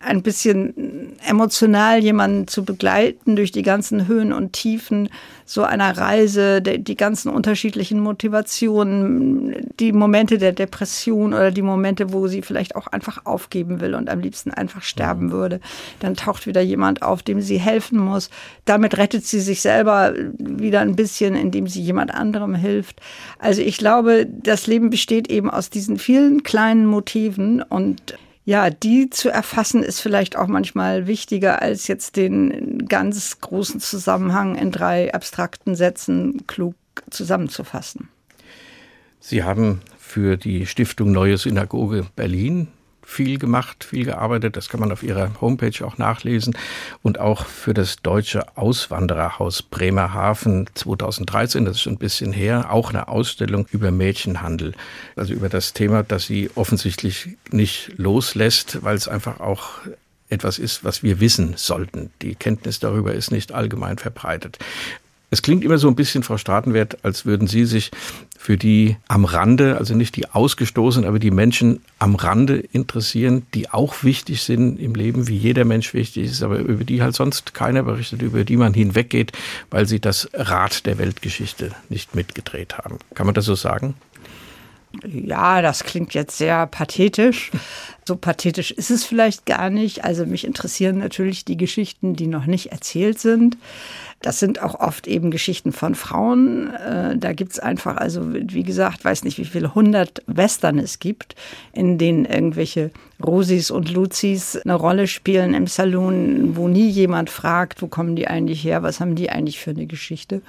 ein bisschen emotional jemanden zu begleiten durch die ganzen Höhen und Tiefen so einer Reise, die ganzen unterschiedlichen Motivationen, die Momente der Depression oder die Momente, wo sie vielleicht auch einfach aufgeben will und am liebsten einfach sterben mhm. würde. Dann taucht wieder jemand auf, dem sie helfen muss. Damit rettet sie sich selber wieder ein bisschen, indem sie jemand anderem hilft. Also ich glaube, das Leben besteht eben aus diesen vielen kleinen Motiven und ja, die zu erfassen ist vielleicht auch manchmal wichtiger, als jetzt den ganz großen Zusammenhang in drei abstrakten Sätzen klug zusammenzufassen. Sie haben für die Stiftung Neue Synagoge Berlin viel gemacht, viel gearbeitet. Das kann man auf ihrer Homepage auch nachlesen. Und auch für das Deutsche Auswandererhaus Bremerhaven 2013, das ist schon ein bisschen her, auch eine Ausstellung über Mädchenhandel. Also über das Thema, das sie offensichtlich nicht loslässt, weil es einfach auch etwas ist, was wir wissen sollten. Die Kenntnis darüber ist nicht allgemein verbreitet. Es klingt immer so ein bisschen, Frau Stratenwert, als würden Sie sich für die am Rande, also nicht die Ausgestoßenen, aber die Menschen am Rande interessieren, die auch wichtig sind im Leben, wie jeder Mensch wichtig ist, aber über die halt sonst keiner berichtet, über die man hinweggeht, weil sie das Rad der Weltgeschichte nicht mitgedreht haben. Kann man das so sagen? Ja, das klingt jetzt sehr pathetisch. So pathetisch ist es vielleicht gar nicht. Also mich interessieren natürlich die Geschichten, die noch nicht erzählt sind. Das sind auch oft eben Geschichten von Frauen. Äh, da gibt's einfach, also wie gesagt, weiß nicht, wie viele hundert Western es gibt, in denen irgendwelche Rosis und Luzis eine Rolle spielen im Saloon, wo nie jemand fragt, wo kommen die eigentlich her, was haben die eigentlich für eine Geschichte.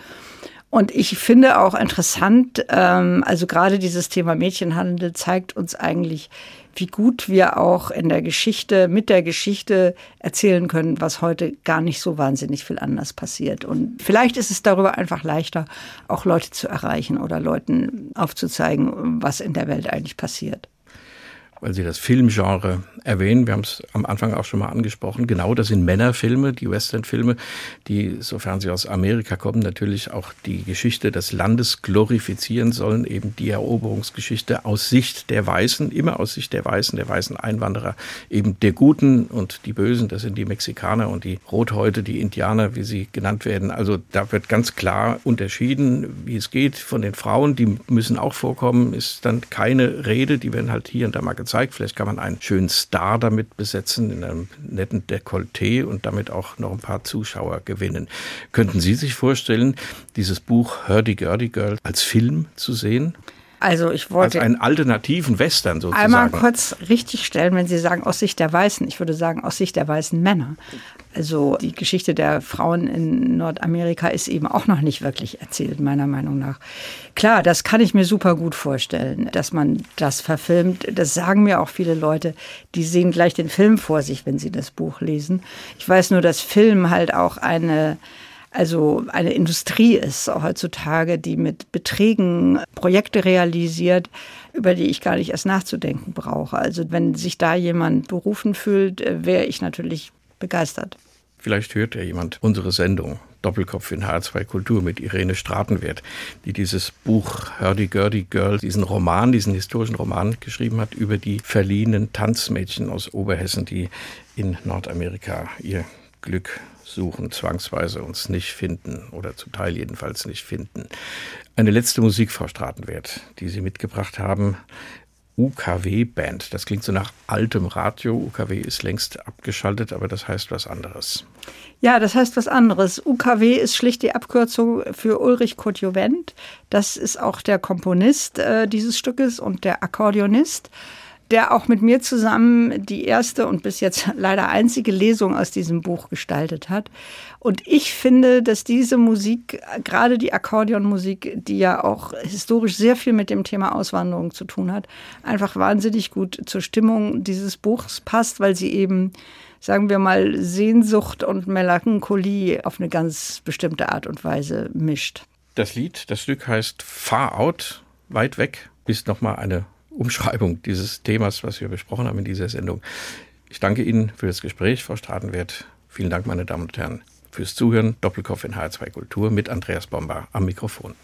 Und ich finde auch interessant, ähm, also gerade dieses Thema Mädchenhandel zeigt uns eigentlich, wie gut wir auch in der Geschichte, mit der Geschichte erzählen können, was heute gar nicht so wahnsinnig viel anders passiert. Und vielleicht ist es darüber einfach leichter, auch Leute zu erreichen oder Leuten aufzuzeigen, was in der Welt eigentlich passiert weil Sie das Filmgenre erwähnen. Wir haben es am Anfang auch schon mal angesprochen. Genau, das sind Männerfilme, die Westernfilme, die, sofern sie aus Amerika kommen, natürlich auch die Geschichte des Landes glorifizieren sollen, eben die Eroberungsgeschichte aus Sicht der Weißen, immer aus Sicht der Weißen, der weißen Einwanderer, eben der Guten und die Bösen, das sind die Mexikaner und die Rothäute, die Indianer, wie sie genannt werden. Also da wird ganz klar unterschieden, wie es geht von den Frauen, die müssen auch vorkommen, ist dann keine Rede, die werden halt hier und da mal gezeigt gezeigt. Vielleicht kann man einen schönen Star damit besetzen, in einem netten Dekolleté und damit auch noch ein paar Zuschauer gewinnen. Könnten Sie sich vorstellen, dieses Buch Hurdy Gurdy Girl als Film zu sehen? Also ich wollte. Als einen alternativen Western sozusagen. Einmal kurz richtig stellen, wenn Sie sagen aus Sicht der Weißen. Ich würde sagen aus Sicht der weißen Männer. Also die Geschichte der Frauen in Nordamerika ist eben auch noch nicht wirklich erzählt, meiner Meinung nach. Klar, das kann ich mir super gut vorstellen, dass man das verfilmt. Das sagen mir auch viele Leute, die sehen gleich den Film vor sich, wenn sie das Buch lesen. Ich weiß nur, dass Film halt auch eine also eine Industrie ist heutzutage, die mit Beträgen Projekte realisiert, über die ich gar nicht erst nachzudenken brauche. Also wenn sich da jemand berufen fühlt, äh, wäre ich natürlich begeistert. Vielleicht hört ja jemand unsere Sendung Doppelkopf in H2 Kultur mit Irene Stratenwert, die dieses Buch Hurdy Gurdy Girl, diesen Roman, diesen historischen Roman geschrieben hat über die verliehenen Tanzmädchen aus Oberhessen, die in Nordamerika ihr Glück suchen, zwangsweise uns nicht finden oder zum Teil jedenfalls nicht finden. Eine letzte Musik, Frau Stratenwert, die Sie mitgebracht haben. UKW-Band. Das klingt so nach altem Radio. UKW ist längst abgeschaltet, aber das heißt was anderes. Ja, das heißt was anderes. UKW ist schlicht die Abkürzung für Ulrich Kurt Das ist auch der Komponist äh, dieses Stückes und der Akkordeonist der auch mit mir zusammen die erste und bis jetzt leider einzige Lesung aus diesem Buch gestaltet hat. Und ich finde, dass diese Musik, gerade die Akkordeonmusik, die ja auch historisch sehr viel mit dem Thema Auswanderung zu tun hat, einfach wahnsinnig gut zur Stimmung dieses Buchs passt, weil sie eben sagen wir mal, Sehnsucht und Melancholie auf eine ganz bestimmte Art und Weise mischt. Das Lied, das Stück heißt Far Out, weit weg, ist nochmal eine Umschreibung dieses Themas, was wir besprochen haben in dieser Sendung. Ich danke Ihnen für das Gespräch, Frau Stratenwert. Vielen Dank, meine Damen und Herren, fürs Zuhören. Doppelkopf in H2 Kultur mit Andreas Bomber am Mikrofon.